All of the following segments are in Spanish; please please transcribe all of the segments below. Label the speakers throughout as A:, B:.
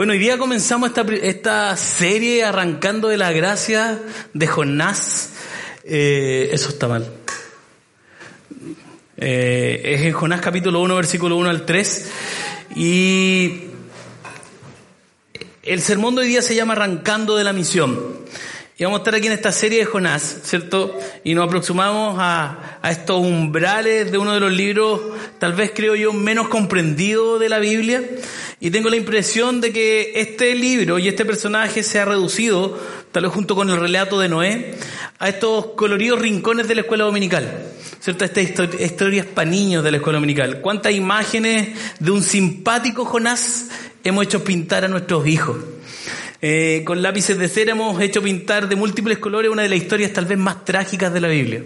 A: Bueno, hoy día comenzamos esta, esta serie arrancando de la gracia de Jonás. Eh, eso está mal. Eh, es en Jonás capítulo 1, versículo 1 al 3. Y el sermón de hoy día se llama Arrancando de la misión. Y vamos a estar aquí en esta serie de Jonás, ¿cierto? Y nos aproximamos a, estos umbrales de uno de los libros, tal vez creo yo, menos comprendido de la Biblia. Y tengo la impresión de que este libro y este personaje se ha reducido, tal vez junto con el relato de Noé, a estos coloridos rincones de la escuela dominical. ¿Cierto? Estas historias para niños de la escuela dominical. ¿Cuántas imágenes de un simpático Jonás hemos hecho pintar a nuestros hijos? Eh, con lápices de cera hemos hecho pintar de múltiples colores una de las historias tal vez más trágicas de la Biblia.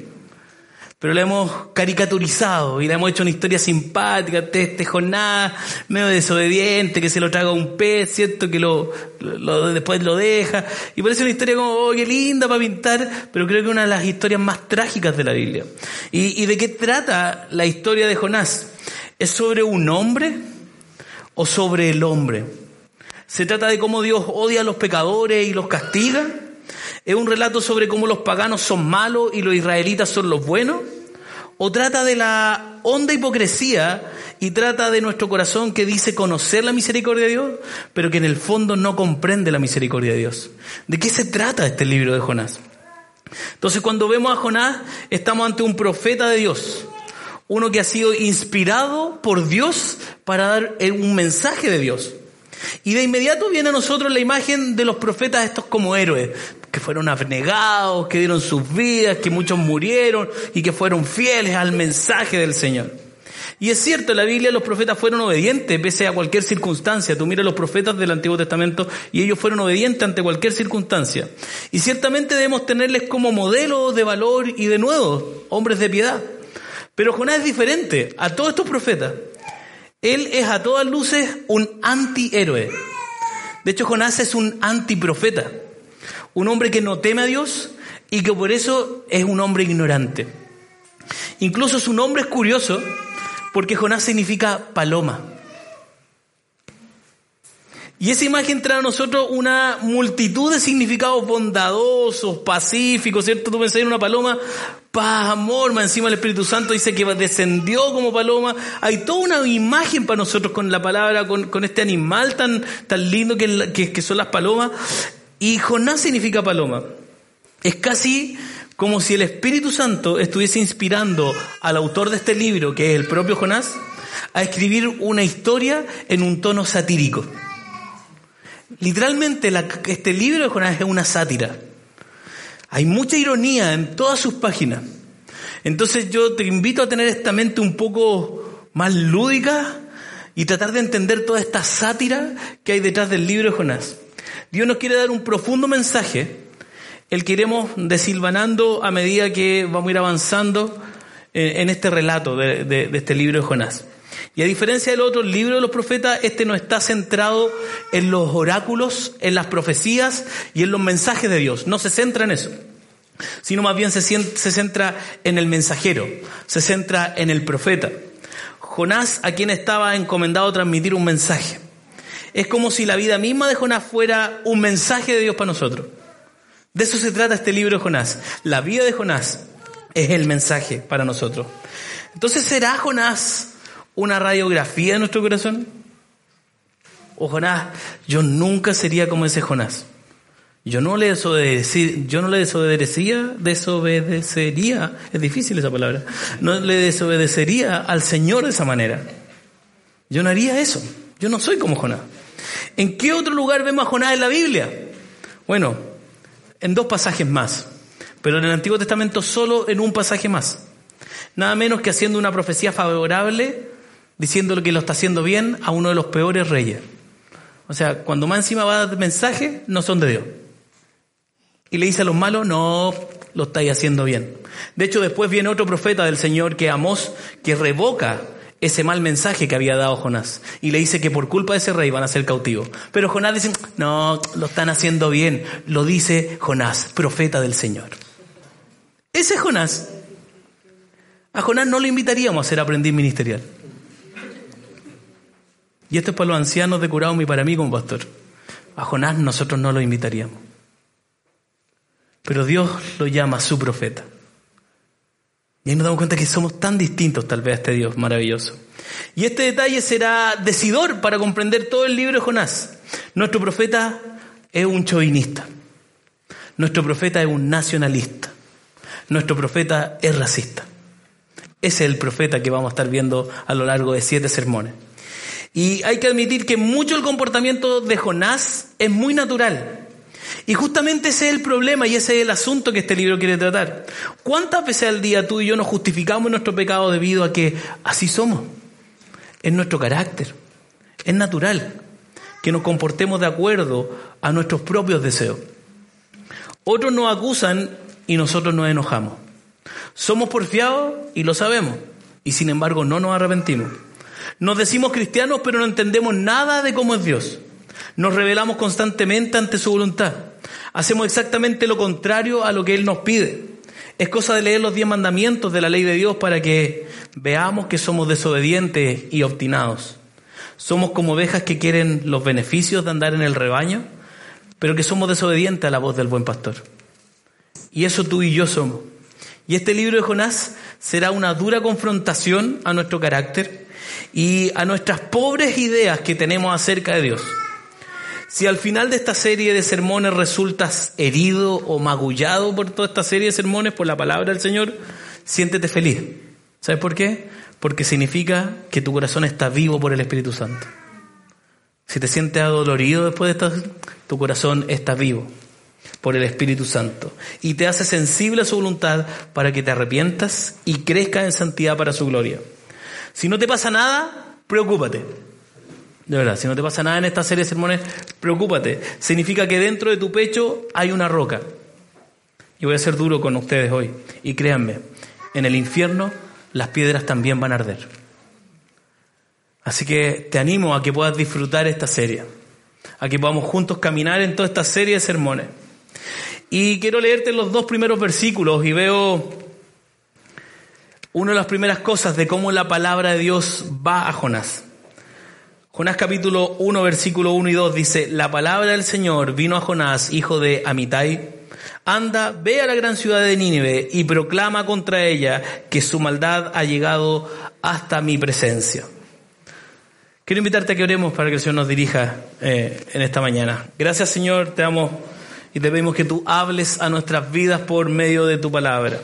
A: Pero la hemos caricaturizado y la hemos hecho una historia simpática, este, Jonás, medio desobediente, que se lo traga un pez, ¿cierto? Que lo, lo, después lo deja. Y parece una historia como, oh, qué linda para pintar, pero creo que una de las historias más trágicas de la Biblia. ¿Y, y de qué trata la historia de Jonás? ¿Es sobre un hombre o sobre el hombre? Se trata de cómo Dios odia a los pecadores y los castiga. Es un relato sobre cómo los paganos son malos y los israelitas son los buenos. O trata de la honda hipocresía y trata de nuestro corazón que dice conocer la misericordia de Dios, pero que en el fondo no comprende la misericordia de Dios. ¿De qué se trata este libro de Jonás? Entonces cuando vemos a Jonás estamos ante un profeta de Dios, uno que ha sido inspirado por Dios para dar un mensaje de Dios. Y de inmediato viene a nosotros la imagen de los profetas estos como héroes, que fueron abnegados, que dieron sus vidas, que muchos murieron y que fueron fieles al mensaje del Señor. Y es cierto, en la Biblia los profetas fueron obedientes pese a cualquier circunstancia. Tú miras los profetas del Antiguo Testamento y ellos fueron obedientes ante cualquier circunstancia. Y ciertamente debemos tenerles como modelos de valor y de nuevo, hombres de piedad. Pero Jonás es diferente a todos estos profetas. Él es a todas luces un antihéroe. De hecho, Jonás es un antiprofeta. Un hombre que no teme a Dios y que por eso es un hombre ignorante. Incluso su nombre es curioso porque Jonás significa paloma. Y esa imagen trae a nosotros una multitud de significados bondadosos, pacíficos, ¿cierto? Tú pensás en una paloma, paz, amor, más encima el Espíritu Santo dice que descendió como paloma. Hay toda una imagen para nosotros con la palabra, con, este animal tan, tan lindo que, que, que son las palomas. Y Jonás significa paloma. Es casi como si el Espíritu Santo estuviese inspirando al autor de este libro, que es el propio Jonás, a escribir una historia en un tono satírico. Literalmente este libro de Jonás es una sátira. Hay mucha ironía en todas sus páginas. Entonces yo te invito a tener esta mente un poco más lúdica y tratar de entender toda esta sátira que hay detrás del libro de Jonás. Dios nos quiere dar un profundo mensaje, el que iremos desilvanando a medida que vamos a ir avanzando eh, en este relato de, de este libro de Jonás. Y a diferencia del otro libro de los profetas, este no está centrado en los oráculos, en las profecías y en los mensajes de Dios. No se centra en eso, sino más bien se, se centra en el mensajero, se centra en el profeta. Jonás, a quien estaba encomendado transmitir un mensaje. Es como si la vida misma de Jonás fuera un mensaje de Dios para nosotros. De eso se trata este libro de Jonás. La vida de Jonás es el mensaje para nosotros. Entonces, ¿será Jonás una radiografía de nuestro corazón? O Jonás, yo nunca sería como ese Jonás. Yo no le desobedecía, yo no le desobedecía, desobedecería, es difícil esa palabra, no le desobedecería al Señor de esa manera. Yo no haría eso. Yo no soy como Jonás. ¿En qué otro lugar vemos a Jonás en la Biblia? Bueno, en dos pasajes más, pero en el Antiguo Testamento solo en un pasaje más. Nada menos que haciendo una profecía favorable diciéndole que lo está haciendo bien a uno de los peores reyes. O sea, cuando más encima va a dar mensaje, no son de Dios. Y le dice a los malos, no, lo estáis haciendo bien. De hecho, después viene otro profeta del Señor que Amós, que revoca ese mal mensaje que había dado Jonás. Y le dice que por culpa de ese rey van a ser cautivos. Pero Jonás dice, no, lo están haciendo bien. Lo dice Jonás, profeta del Señor. Ese es Jonás. A Jonás no le invitaríamos a ser aprendiz ministerial. Y esto es para los ancianos de Curado y para mí como pastor. a Jonás nosotros no lo invitaríamos. Pero Dios lo llama su profeta. Y ahí nos damos cuenta que somos tan distintos tal vez a este Dios maravilloso. Y este detalle será decidor para comprender todo el libro de Jonás. Nuestro profeta es un chauvinista. Nuestro profeta es un nacionalista. Nuestro profeta es racista. Ese es el profeta que vamos a estar viendo a lo largo de siete sermones. Y hay que admitir que mucho el comportamiento de Jonás es muy natural. Y justamente ese es el problema y ese es el asunto que este libro quiere tratar. ¿Cuántas veces al día tú y yo nos justificamos nuestro pecado debido a que así somos? Es nuestro carácter. Es natural que nos comportemos de acuerdo a nuestros propios deseos. Otros nos acusan y nosotros nos enojamos. Somos porfiados y lo sabemos, y sin embargo no nos arrepentimos. Nos decimos cristianos pero no entendemos nada de cómo es Dios. Nos rebelamos constantemente ante su voluntad. Hacemos exactamente lo contrario a lo que Él nos pide. Es cosa de leer los diez mandamientos de la ley de Dios para que veamos que somos desobedientes y obstinados. Somos como ovejas que quieren los beneficios de andar en el rebaño, pero que somos desobedientes a la voz del buen pastor. Y eso tú y yo somos. Y este libro de Jonás será una dura confrontación a nuestro carácter y a nuestras pobres ideas que tenemos acerca de Dios. Si al final de esta serie de sermones resultas herido o magullado por toda esta serie de sermones, por la palabra del Señor, siéntete feliz. ¿Sabes por qué? Porque significa que tu corazón está vivo por el Espíritu Santo. Si te sientes adolorido después de esto, tu corazón está vivo por el Espíritu Santo y te hace sensible a su voluntad para que te arrepientas y crezcas en santidad para su gloria. Si no te pasa nada, preocúpate. De verdad, si no te pasa nada en esta serie de sermones, preocúpate. Significa que dentro de tu pecho hay una roca. Y voy a ser duro con ustedes hoy. Y créanme, en el infierno las piedras también van a arder. Así que te animo a que puedas disfrutar esta serie. A que podamos juntos caminar en toda esta serie de sermones. Y quiero leerte los dos primeros versículos y veo una de las primeras cosas de cómo la palabra de Dios va a Jonás. Jonás capítulo 1, versículo 1 y 2 dice, la palabra del Señor vino a Jonás, hijo de Amitai, anda, ve a la gran ciudad de Nínive y proclama contra ella que su maldad ha llegado hasta mi presencia. Quiero invitarte a que oremos para que el Señor nos dirija eh, en esta mañana. Gracias Señor, te amo y te pedimos que tú hables a nuestras vidas por medio de tu palabra.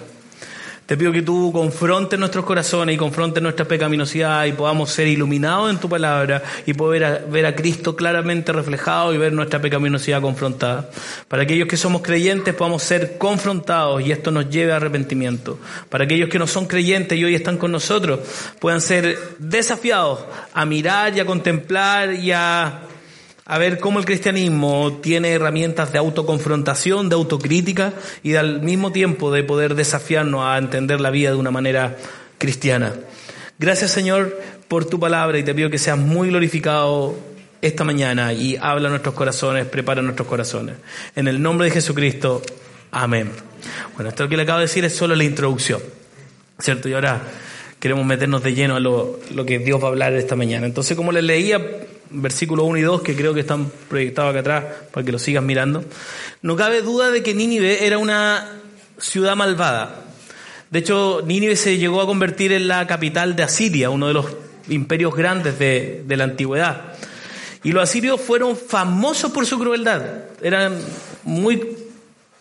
A: Te pido que tú confrontes nuestros corazones y confrontes nuestra pecaminosidad y podamos ser iluminados en tu palabra y poder ver a Cristo claramente reflejado y ver nuestra pecaminosidad confrontada. Para aquellos que somos creyentes podamos ser confrontados y esto nos lleve a arrepentimiento. Para aquellos que no son creyentes y hoy están con nosotros puedan ser desafiados a mirar y a contemplar y a a ver cómo el cristianismo tiene herramientas de autoconfrontación, de autocrítica y al mismo tiempo de poder desafiarnos a entender la vida de una manera cristiana. Gracias Señor por tu palabra y te pido que seas muy glorificado esta mañana y habla nuestros corazones, prepara nuestros corazones. En el nombre de Jesucristo, amén. Bueno, esto que le acabo de decir es solo la introducción, ¿cierto? Y ahora queremos meternos de lleno a lo, lo que Dios va a hablar esta mañana. Entonces, como les leía, versículos 1 y 2, que creo que están proyectados acá atrás para que lo sigas mirando, no cabe duda de que Nínive era una ciudad malvada. De hecho, Nínive se llegó a convertir en la capital de Asiria, uno de los imperios grandes de, de la antigüedad. Y los asirios fueron famosos por su crueldad. Eran muy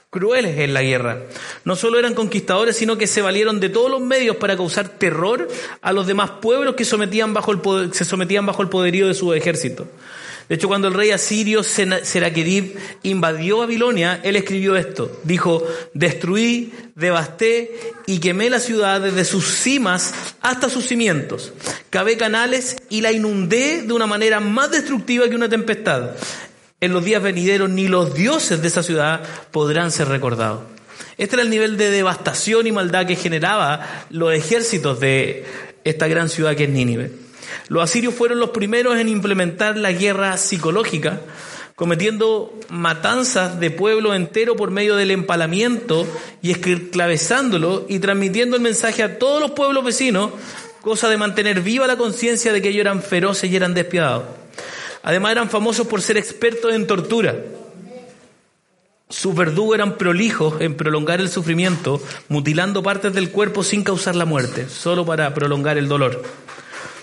A: crueles en la guerra. No solo eran conquistadores, sino que se valieron de todos los medios para causar terror a los demás pueblos que sometían bajo el se sometían bajo el poderío de su ejército. De hecho, cuando el rey asirio Seraquerib invadió Babilonia, él escribió esto. Dijo, destruí, devasté y quemé la ciudad desde sus cimas hasta sus cimientos. Cavé canales y la inundé de una manera más destructiva que una tempestad en los días venideros ni los dioses de esa ciudad podrán ser recordados. Este era el nivel de devastación y maldad que generaba los ejércitos de esta gran ciudad que es Nínive. Los asirios fueron los primeros en implementar la guerra psicológica, cometiendo matanzas de pueblo entero por medio del empalamiento y esclavizándolo y transmitiendo el mensaje a todos los pueblos vecinos, cosa de mantener viva la conciencia de que ellos eran feroces y eran despiadados. Además eran famosos por ser expertos en tortura. Sus verdugos eran prolijos en prolongar el sufrimiento, mutilando partes del cuerpo sin causar la muerte, solo para prolongar el dolor.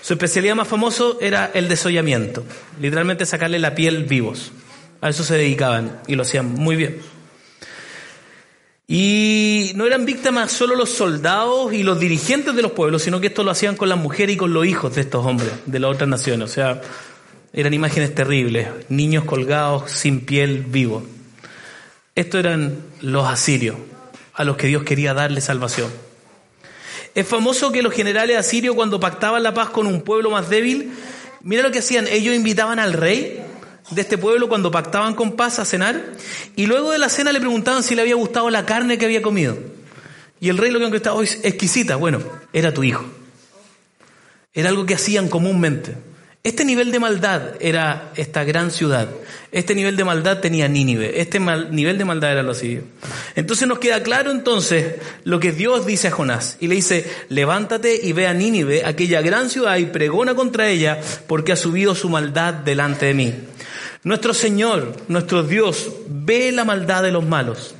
A: Su especialidad más famoso era el desollamiento, literalmente sacarle la piel vivos. A eso se dedicaban y lo hacían muy bien. Y no eran víctimas solo los soldados y los dirigentes de los pueblos, sino que esto lo hacían con las mujeres y con los hijos de estos hombres, de las otras naciones. O sea, eran imágenes terribles, niños colgados sin piel vivos. Estos eran los asirios, a los que Dios quería darle salvación. Es famoso que los generales asirios cuando pactaban la paz con un pueblo más débil, mira lo que hacían, ellos invitaban al rey de este pueblo cuando pactaban con paz a cenar y luego de la cena le preguntaban si le había gustado la carne que había comido. Y el rey lo que contestaba, es exquisita, bueno, era tu hijo. Era algo que hacían comúnmente. Este nivel de maldad era esta gran ciudad. Este nivel de maldad tenía Nínive. Este nivel de maldad era los sirios. Entonces nos queda claro entonces lo que Dios dice a Jonás. Y le dice, levántate y ve a Nínive, aquella gran ciudad, y pregona contra ella, porque ha subido su maldad delante de mí. Nuestro Señor, nuestro Dios, ve la maldad de los malos.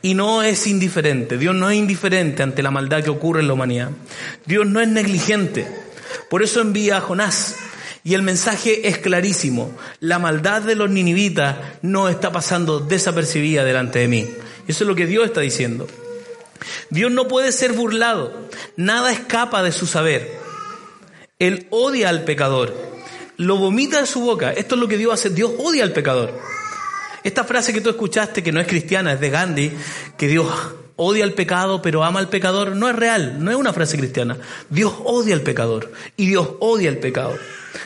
A: Y no es indiferente. Dios no es indiferente ante la maldad que ocurre en la humanidad. Dios no es negligente. Por eso envía a Jonás y el mensaje es clarísimo. La maldad de los ninivitas no está pasando desapercibida delante de mí. Eso es lo que Dios está diciendo. Dios no puede ser burlado. Nada escapa de su saber. Él odia al pecador. Lo vomita de su boca. Esto es lo que Dios hace. Dios odia al pecador. Esta frase que tú escuchaste, que no es cristiana, es de Gandhi, que Dios odia al pecado pero ama al pecador, no es real, no es una frase cristiana. Dios odia al pecador y Dios odia al pecado.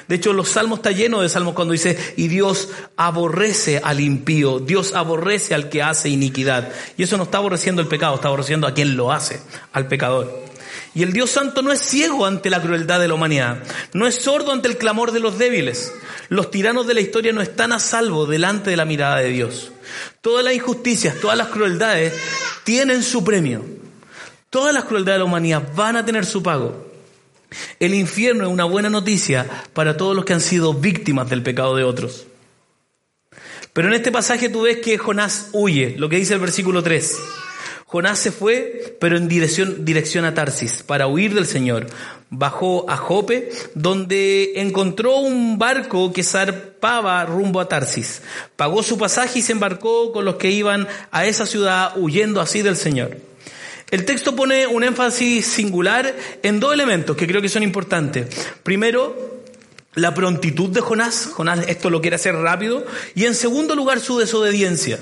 A: De hecho, los salmos está lleno de salmos cuando dice, y Dios aborrece al impío, Dios aborrece al que hace iniquidad. Y eso no está aborreciendo el pecado, está aborreciendo a quien lo hace, al pecador. Y el Dios Santo no es ciego ante la crueldad de la humanidad, no es sordo ante el clamor de los débiles. Los tiranos de la historia no están a salvo delante de la mirada de Dios. Todas las injusticias, todas las crueldades tienen su premio. Todas las crueldades de la humanidad van a tener su pago. El infierno es una buena noticia para todos los que han sido víctimas del pecado de otros. Pero en este pasaje tú ves que Jonás huye, lo que dice el versículo 3. Jonás se fue, pero en dirección, dirección a Tarsis, para huir del Señor. Bajó a Jope, donde encontró un barco que zarpaba rumbo a Tarsis. Pagó su pasaje y se embarcó con los que iban a esa ciudad huyendo así del Señor. El texto pone un énfasis singular en dos elementos que creo que son importantes. Primero, la prontitud de Jonás. Jonás esto lo quiere hacer rápido. Y en segundo lugar, su desobediencia.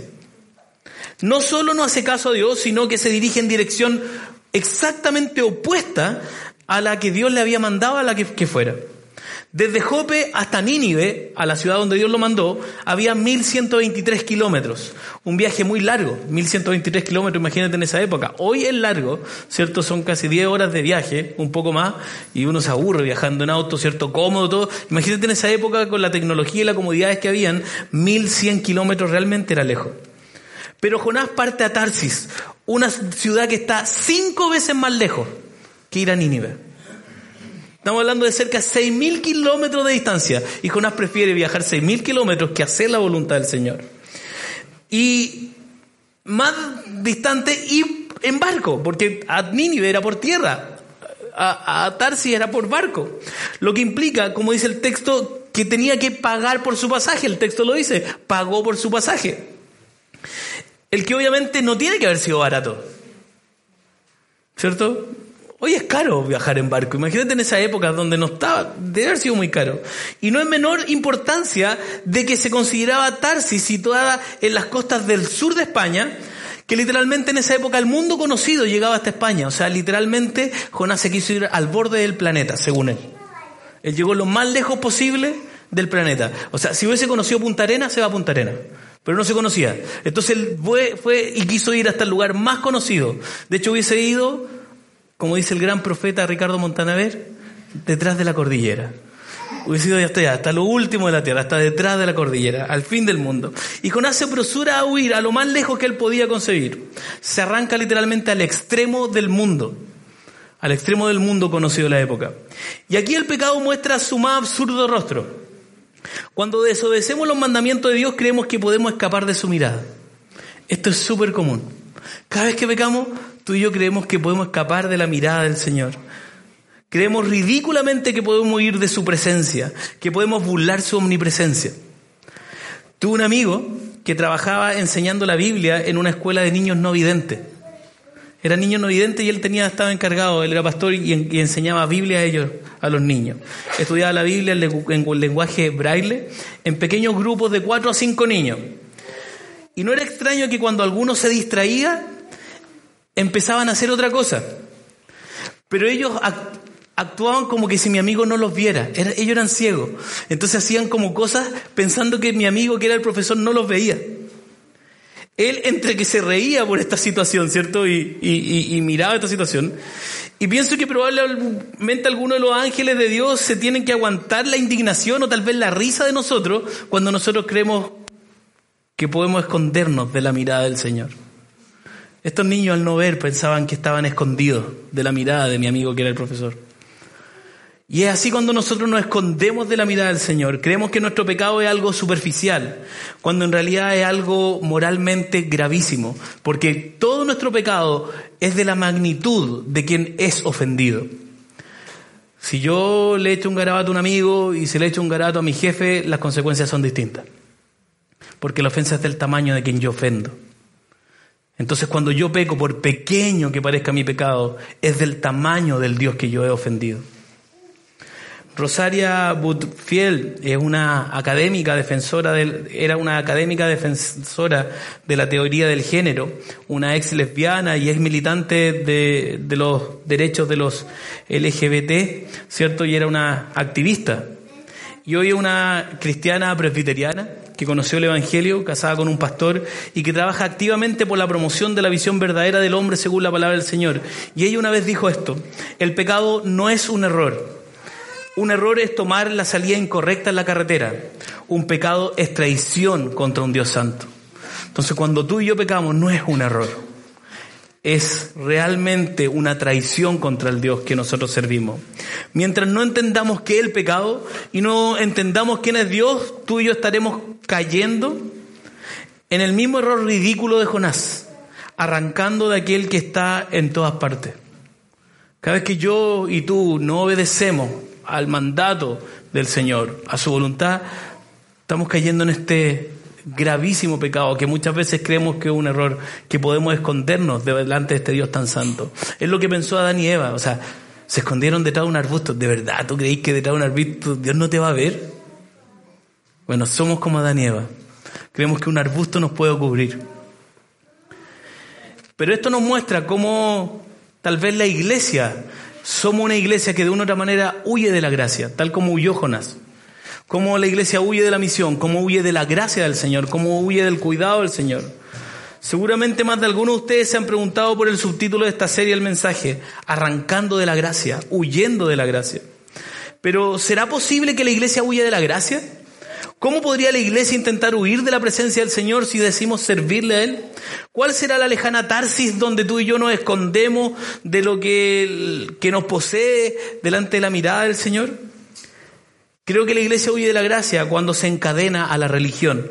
A: No solo no hace caso a Dios, sino que se dirige en dirección exactamente opuesta a la que Dios le había mandado a la que, fuera. Desde Jope hasta Nínive, a la ciudad donde Dios lo mandó, había 1123 kilómetros. Un viaje muy largo, 1123 kilómetros, imagínate en esa época. Hoy es largo, ¿cierto? Son casi 10 horas de viaje, un poco más, y uno se aburre viajando en auto, ¿cierto? Cómodo, todo. Imagínate en esa época con la tecnología y las comodidades que habían, 1100 kilómetros realmente era lejos. Pero Jonás parte a Tarsis, una ciudad que está cinco veces más lejos que ir a Nínive. Estamos hablando de cerca de 6.000 kilómetros de distancia. Y Jonás prefiere viajar 6.000 kilómetros que hacer la voluntad del Señor. Y más distante y en barco, porque a Nínive era por tierra, a, a Tarsis era por barco. Lo que implica, como dice el texto, que tenía que pagar por su pasaje. El texto lo dice, pagó por su pasaje. El que obviamente no tiene que haber sido barato. ¿Cierto? Hoy es caro viajar en barco. Imagínate en esa época donde no estaba, debe haber sido muy caro. Y no es menor importancia de que se consideraba Tarsis situada en las costas del sur de España, que literalmente en esa época el mundo conocido llegaba hasta España. O sea, literalmente Jonás se quiso ir al borde del planeta, según él. Él llegó lo más lejos posible del planeta. O sea, si hubiese conocido Punta Arena, se va a Punta Arena. Pero no se conocía. Entonces él fue, fue y quiso ir hasta el lugar más conocido. De hecho, hubiese ido como dice el gran profeta Ricardo Montanaver, detrás de la cordillera. Hubiese ido hasta allá, hasta lo último de la tierra, hasta detrás de la cordillera, al fin del mundo. Y Jonás se apresura a huir a lo más lejos que él podía concebir. Se arranca literalmente al extremo del mundo, al extremo del mundo conocido de la época. Y aquí el pecado muestra su más absurdo rostro. Cuando desobedecemos los mandamientos de Dios creemos que podemos escapar de su mirada. Esto es súper común. Cada vez que pecamos, tú y yo creemos que podemos escapar de la mirada del Señor. Creemos ridículamente que podemos ir de su presencia, que podemos burlar su omnipresencia. Tuve un amigo que trabajaba enseñando la Biblia en una escuela de niños no videntes. Era niño no vidente y él tenía, estaba encargado, él era pastor y, enseñaba Biblia a ellos, a los niños. Estudiaba la Biblia en, en lenguaje braille en pequeños grupos de cuatro a cinco niños. Y no era extraño que cuando alguno se distraía, empezaban a hacer otra cosa. Pero ellos actuaban como que si mi amigo no los viera. ellos eran ciegos. Entonces hacían como cosas pensando que mi amigo, que era el profesor, no los veía. Él entre que se reía por esta situación, ¿cierto? Y, y, miraba esta situación. Y pienso que probablemente algunos de los ángeles de Dios se tienen que aguantar la indignación o tal vez la risa de nosotros cuando nosotros creemos que podemos escondernos de la mirada del Señor. Estos niños al no ver pensaban que estaban escondidos de la mirada de mi amigo que era el profesor. Y es así cuando nosotros nos escondemos de la mirada del Señor. Creemos que nuestro pecado es algo superficial, cuando en realidad es algo moralmente gravísimo, porque todo nuestro pecado es de la magnitud de quien es ofendido. Si yo le echo un garabato a un amigo y si le echo un garabato a mi jefe, las consecuencias son distintas. Porque la ofensa es del tamaño de quien yo ofendo. Entonces cuando yo peco, por pequeño que parezca mi pecado, es del tamaño del Dios que yo he ofendido. Rosaria Butfield es una académica defensora del, era una académica defensora de la teoría del género, una ex lesbiana y ex militante de, de los derechos de los LGBT, ¿cierto? Y era una activista. Y hoy es una cristiana presbiteriana que conoció el Evangelio, casada con un pastor y que trabaja activamente por la promoción de la visión verdadera del hombre según la palabra del Señor. Y ella una vez dijo esto, el pecado no es un error, un error es tomar la salida incorrecta en la carretera. Un pecado es traición contra un Dios santo. Entonces cuando tú y yo pecamos no es un error. Es realmente una traición contra el Dios que nosotros servimos. Mientras no entendamos qué es el pecado y no entendamos quién es Dios, tú y yo estaremos cayendo en el mismo error ridículo de Jonás, arrancando de aquel que está en todas partes. Cada vez que yo y tú no obedecemos al mandato del Señor, a su voluntad, estamos cayendo en este gravísimo pecado que muchas veces creemos que es un error, que podemos escondernos delante de este Dios tan santo. Es lo que pensó Adán y Eva, o sea, se escondieron detrás de un arbusto. ¿De verdad tú creéis que detrás de un arbusto Dios no te va a ver? Bueno, somos como Adán y Eva. Creemos que un arbusto nos puede cubrir. Pero esto nos muestra cómo tal vez la iglesia somos una iglesia que de una u otra manera huye de la gracia, tal como huyó Jonás. Como la iglesia huye de la misión, como huye de la gracia del Señor, como huye del cuidado del Señor. Seguramente más de algunos de ustedes se han preguntado por el subtítulo de esta serie, el mensaje, arrancando de la gracia, huyendo de la gracia. Pero ¿será posible que la iglesia huya de la gracia? ¿Cómo podría la iglesia intentar huir de la presencia del Señor si decimos servirle a Él? ¿Cuál será la lejana Tarsis donde tú y yo nos escondemos de lo que, que nos posee delante de la mirada del Señor? Creo que la iglesia huye de la gracia cuando se encadena a la religión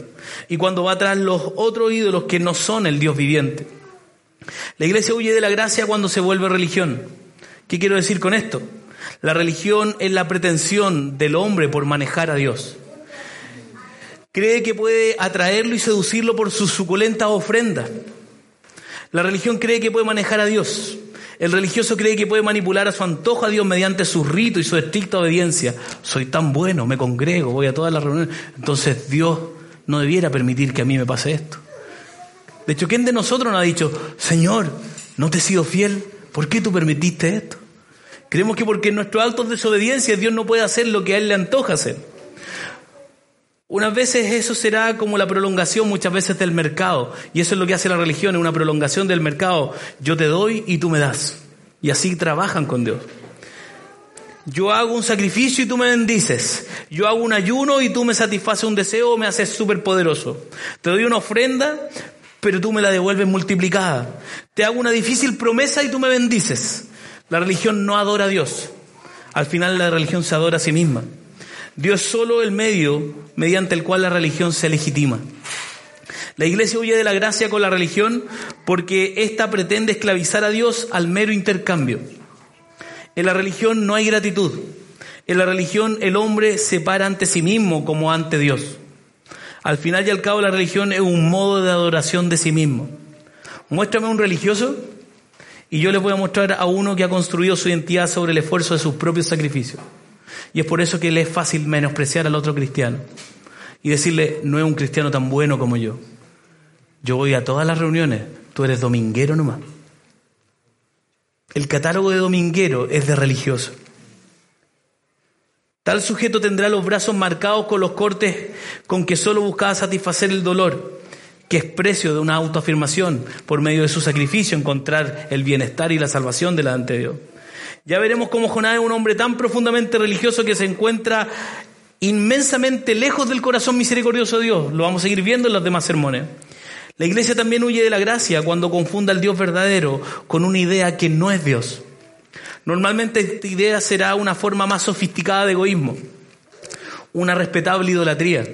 A: y cuando va tras los otros ídolos que no son el Dios viviente. La iglesia huye de la gracia cuando se vuelve religión. ¿Qué quiero decir con esto? La religión es la pretensión del hombre por manejar a Dios cree que puede atraerlo y seducirlo por su suculenta ofrenda. La religión cree que puede manejar a Dios. El religioso cree que puede manipular a su antojo a Dios mediante su rito y su estricta obediencia. Soy tan bueno, me congrego, voy a todas las reuniones. Entonces Dios no debiera permitir que a mí me pase esto. De hecho, ¿quién de nosotros nos ha dicho, Señor, no te he sido fiel? ¿Por qué tú permitiste esto? Creemos que porque en nuestros actos de desobediencia Dios no puede hacer lo que a Él le antoja hacer. Unas veces eso será como la prolongación muchas veces del mercado. Y eso es lo que hace la religión, es una prolongación del mercado. Yo te doy y tú me das. Y así trabajan con Dios. Yo hago un sacrificio y tú me bendices. Yo hago un ayuno y tú me satisfaces un deseo o me haces súper poderoso. Te doy una ofrenda, pero tú me la devuelves multiplicada. Te hago una difícil promesa y tú me bendices. La religión no adora a Dios. Al final la religión se adora a sí misma. Dios solo el medio mediante el cual la religión se legitima. La iglesia huye de la gracia con la religión porque ésta pretende esclavizar a Dios al mero intercambio. En la religión no hay gratitud. En la religión el hombre se para ante sí mismo como ante Dios. Al final y al cabo la religión es un modo de adoración de sí mismo. Muéstrame un religioso y yo les voy a mostrar a uno que ha construido su identidad sobre el esfuerzo de sus propios sacrificios. Y es por eso que le es fácil menospreciar al otro cristiano y decirle, no es un cristiano tan bueno como yo. Yo voy a todas las reuniones, tú eres dominguero nomás. El catálogo de dominguero es de religioso. Tal sujeto tendrá los brazos marcados con los cortes con que solo buscaba satisfacer el dolor, que es precio de una autoafirmación por medio de su sacrificio, encontrar el bienestar y la salvación delante de Dios. Ya veremos cómo Jonás es un hombre tan profundamente religioso que se encuentra inmensamente lejos del corazón misericordioso de Dios. Lo vamos a seguir viendo en los demás sermones. La iglesia también huye de la gracia cuando confunda al Dios verdadero con una idea que no es Dios. Normalmente esta idea será una forma más sofisticada de egoísmo, una respetable idolatría.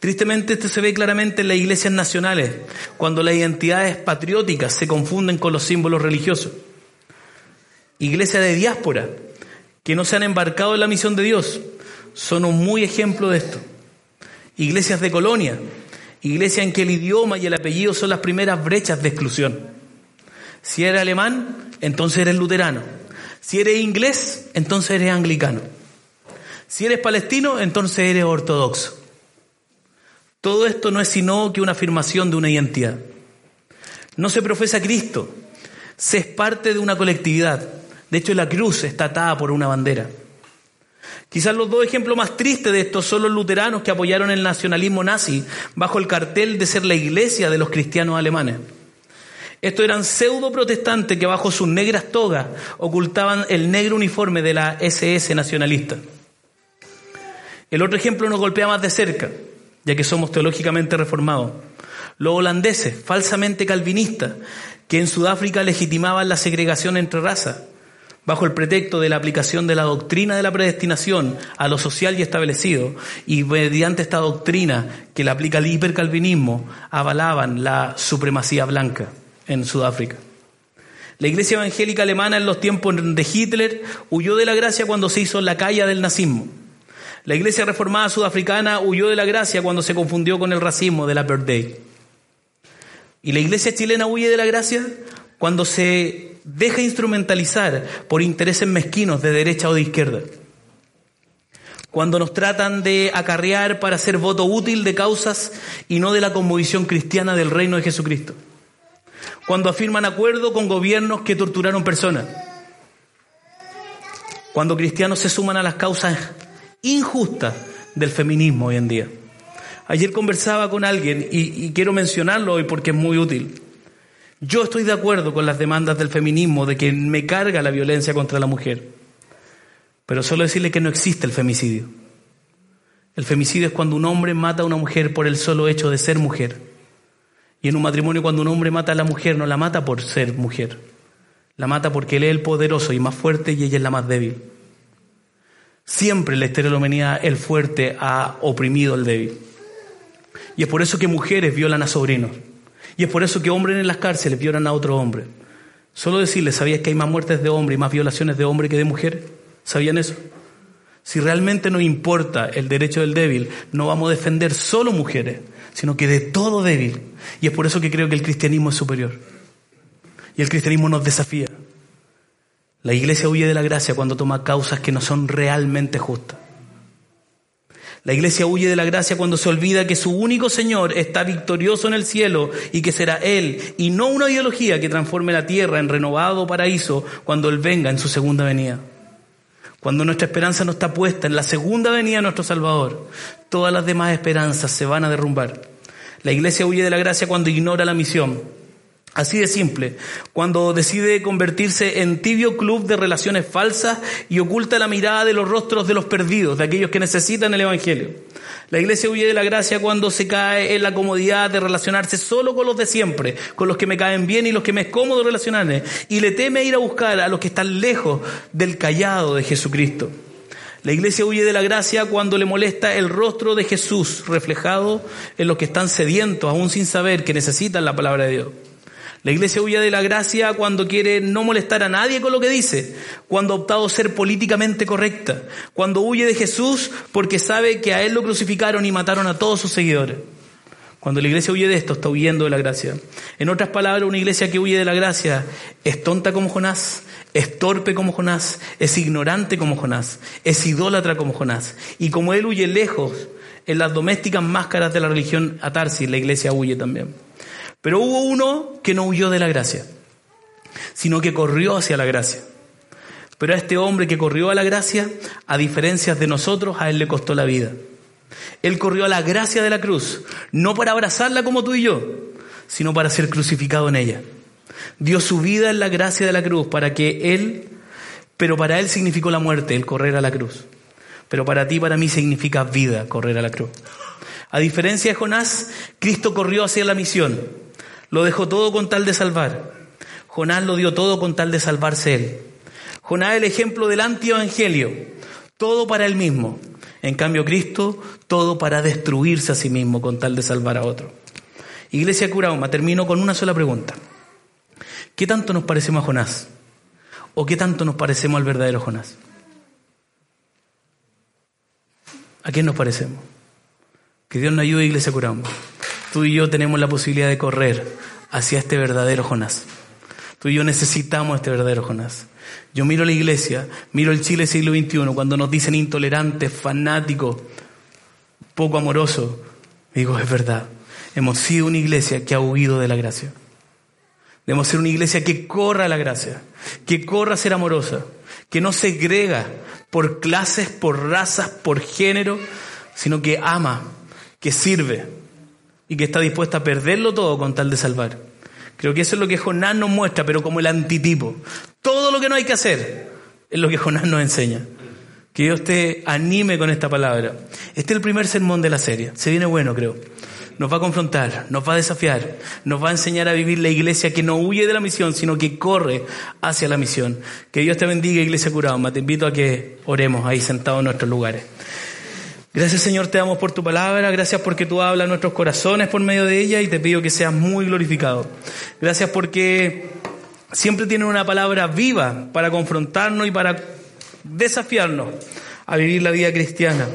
A: Tristemente esto se ve claramente en las iglesias nacionales, cuando las identidades patrióticas se confunden con los símbolos religiosos. Iglesias de diáspora, que no se han embarcado en la misión de Dios, son un muy ejemplo de esto. Iglesias de colonia, iglesia en que el idioma y el apellido son las primeras brechas de exclusión. Si eres alemán, entonces eres luterano. Si eres inglés, entonces eres anglicano. Si eres palestino, entonces eres ortodoxo. Todo esto no es sino que una afirmación de una identidad. No se profesa Cristo, se es parte de una colectividad. De hecho, la cruz está atada por una bandera. Quizás los dos ejemplos más tristes de esto son los luteranos que apoyaron el nacionalismo nazi bajo el cartel de ser la iglesia de los cristianos alemanes. Estos eran pseudo protestantes que bajo sus negras togas ocultaban el negro uniforme de la SS nacionalista. El otro ejemplo nos golpea más de cerca, ya que somos teológicamente reformados. Los holandeses, falsamente calvinistas, que en Sudáfrica legitimaban la segregación entre razas bajo el pretexto de la aplicación de la doctrina de la predestinación a lo social y establecido, y mediante esta doctrina que la aplica el hipercalvinismo, avalaban la supremacía blanca en Sudáfrica. La iglesia evangélica alemana en los tiempos de Hitler huyó de la gracia cuando se hizo la calle del nazismo. La iglesia reformada sudafricana huyó de la gracia cuando se confundió con el racismo de la Day. Y la iglesia chilena huye de la gracia cuando se deja instrumentalizar por intereses mezquinos de derecha o de izquierda. Cuando nos tratan de acarrear para ser voto útil de causas y no de la conmovisión cristiana del reino de Jesucristo. Cuando afirman acuerdo con gobiernos que torturaron personas. Cuando cristianos se suman a las causas injustas del feminismo hoy en día. Ayer conversaba con alguien y quiero mencionarlo hoy porque es muy útil. Yo estoy de acuerdo con las demandas del feminismo de que me carga la violencia contra la mujer, pero solo decirle que no existe el femicidio. El femicidio es cuando un hombre mata a una mujer por el solo hecho de ser mujer. Y en un matrimonio cuando un hombre mata a la mujer no la mata por ser mujer, la mata porque él es el poderoso y más fuerte y ella es la más débil. Siempre la estereomenía el fuerte ha oprimido al débil. Y es por eso que mujeres violan a sobrinos. Y es por eso que hombres en las cárceles violan a otro hombre. Solo decirles, ¿sabías que hay más muertes de hombre y más violaciones de hombre que de mujer? ¿Sabían eso? Si realmente nos importa el derecho del débil, no vamos a defender solo mujeres, sino que de todo débil. Y es por eso que creo que el cristianismo es superior. Y el cristianismo nos desafía. La iglesia huye de la gracia cuando toma causas que no son realmente justas. La iglesia huye de la gracia cuando se olvida que su único Señor está victorioso en el cielo y que será Él y no una ideología que transforme la tierra en renovado paraíso cuando Él venga en su segunda venida. Cuando nuestra esperanza no está puesta en la segunda venida de nuestro Salvador, todas las demás esperanzas se van a derrumbar. La iglesia huye de la gracia cuando ignora la misión. Así de simple, cuando decide convertirse en tibio club de relaciones falsas y oculta la mirada de los rostros de los perdidos, de aquellos que necesitan el Evangelio. La iglesia huye de la gracia cuando se cae en la comodidad de relacionarse solo con los de siempre, con los que me caen bien y los que me es cómodo relacionarme, y le teme ir a buscar a los que están lejos del callado de Jesucristo. La iglesia huye de la gracia cuando le molesta el rostro de Jesús reflejado en los que están sedientos, aún sin saber que necesitan la palabra de Dios. La iglesia huye de la gracia cuando quiere no molestar a nadie con lo que dice, cuando ha optado ser políticamente correcta, cuando huye de Jesús porque sabe que a Él lo crucificaron y mataron a todos sus seguidores. Cuando la iglesia huye de esto, está huyendo de la gracia. En otras palabras, una iglesia que huye de la gracia es tonta como Jonás, es torpe como Jonás, es ignorante como Jonás, es idólatra como Jonás. Y como él huye lejos en las domésticas máscaras de la religión atarsis, la iglesia huye también. Pero hubo uno que no huyó de la gracia, sino que corrió hacia la gracia. Pero a este hombre que corrió a la gracia, a diferencia de nosotros, a él le costó la vida. Él corrió a la gracia de la cruz, no para abrazarla como tú y yo, sino para ser crucificado en ella. Dio su vida en la gracia de la cruz para que él, pero para él significó la muerte, el correr a la cruz. Pero para ti, para mí significa vida, correr a la cruz. A diferencia de Jonás, Cristo corrió hacia la misión. Lo dejó todo con tal de salvar. Jonás lo dio todo con tal de salvarse él. Jonás el ejemplo del antievangelio. Todo para él mismo. En cambio, Cristo, todo para destruirse a sí mismo con tal de salvar a otro. Iglesia Curauma, termino con una sola pregunta. ¿Qué tanto nos parecemos a Jonás? ¿O qué tanto nos parecemos al verdadero Jonás? ¿A quién nos parecemos? Que Dios nos ayude, Iglesia Curauma tú y yo tenemos la posibilidad de correr hacia este verdadero Jonás. Tú y yo necesitamos este verdadero Jonás. Yo miro la iglesia, miro el Chile siglo XXI, cuando nos dicen intolerantes, fanáticos, poco amorosos. Digo, es verdad. Hemos sido una iglesia que ha huido de la gracia. Debemos ser una iglesia que corra la gracia, que corra a ser amorosa, que no segrega por clases, por razas, por género, sino que ama, que sirve, y que está dispuesta a perderlo todo con tal de salvar. Creo que eso es lo que Jonás nos muestra, pero como el antitipo. Todo lo que no hay que hacer es lo que Jonás nos enseña. Que Dios te anime con esta palabra. Este es el primer sermón de la serie. Se viene bueno, creo. Nos va a confrontar, nos va a desafiar, nos va a enseñar a vivir la iglesia que no huye de la misión, sino que corre hacia la misión. Que Dios te bendiga, iglesia curada. Te invito a que oremos ahí sentados en nuestros lugares. Gracias Señor, te damos por tu palabra, gracias porque tú hablas nuestros corazones por medio de ella y te pido que seas muy glorificado. Gracias porque siempre tienes una palabra viva para confrontarnos y para desafiarnos a vivir la vida cristiana.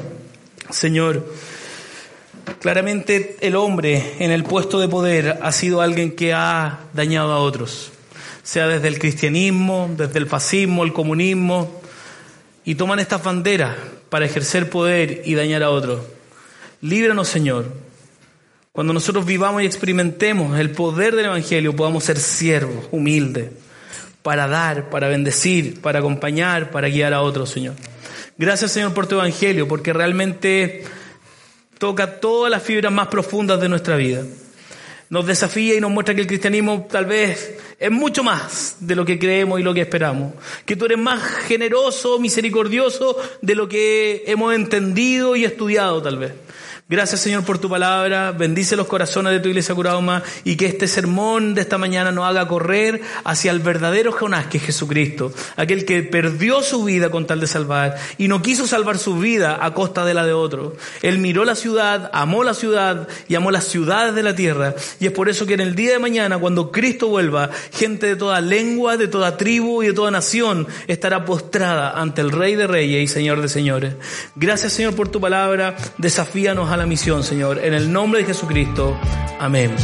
A: Señor, claramente el hombre en el puesto de poder ha sido alguien que ha dañado a otros, sea desde el cristianismo, desde el fascismo, el comunismo, y toman estas banderas para ejercer poder y dañar a otros. Líbranos, Señor. Cuando nosotros vivamos y experimentemos el poder del Evangelio, podamos ser siervos, humildes, para dar, para bendecir, para acompañar, para guiar a otros, Señor. Gracias, Señor, por tu Evangelio, porque realmente toca todas las fibras más profundas de nuestra vida. Nos desafía y nos muestra que el cristianismo tal vez es mucho más de lo que creemos y lo que esperamos. Que tú eres más generoso, misericordioso de lo que hemos entendido y estudiado tal vez. Gracias Señor por tu palabra, bendice los corazones de tu iglesia Curauma y que este sermón de esta mañana nos haga correr hacia el verdadero Jonás que es Jesucristo, aquel que perdió su vida con tal de salvar y no quiso salvar su vida a costa de la de otro. Él miró la ciudad, amó la ciudad y amó las ciudades de la tierra y es por eso que en el día de mañana cuando Cristo vuelva, gente de toda lengua, de toda tribu y de toda nación estará postrada ante el Rey de Reyes y Señor de Señores. Gracias Señor por tu palabra, desafíanos a la misión, Señor. En el nombre de Jesucristo. Amén.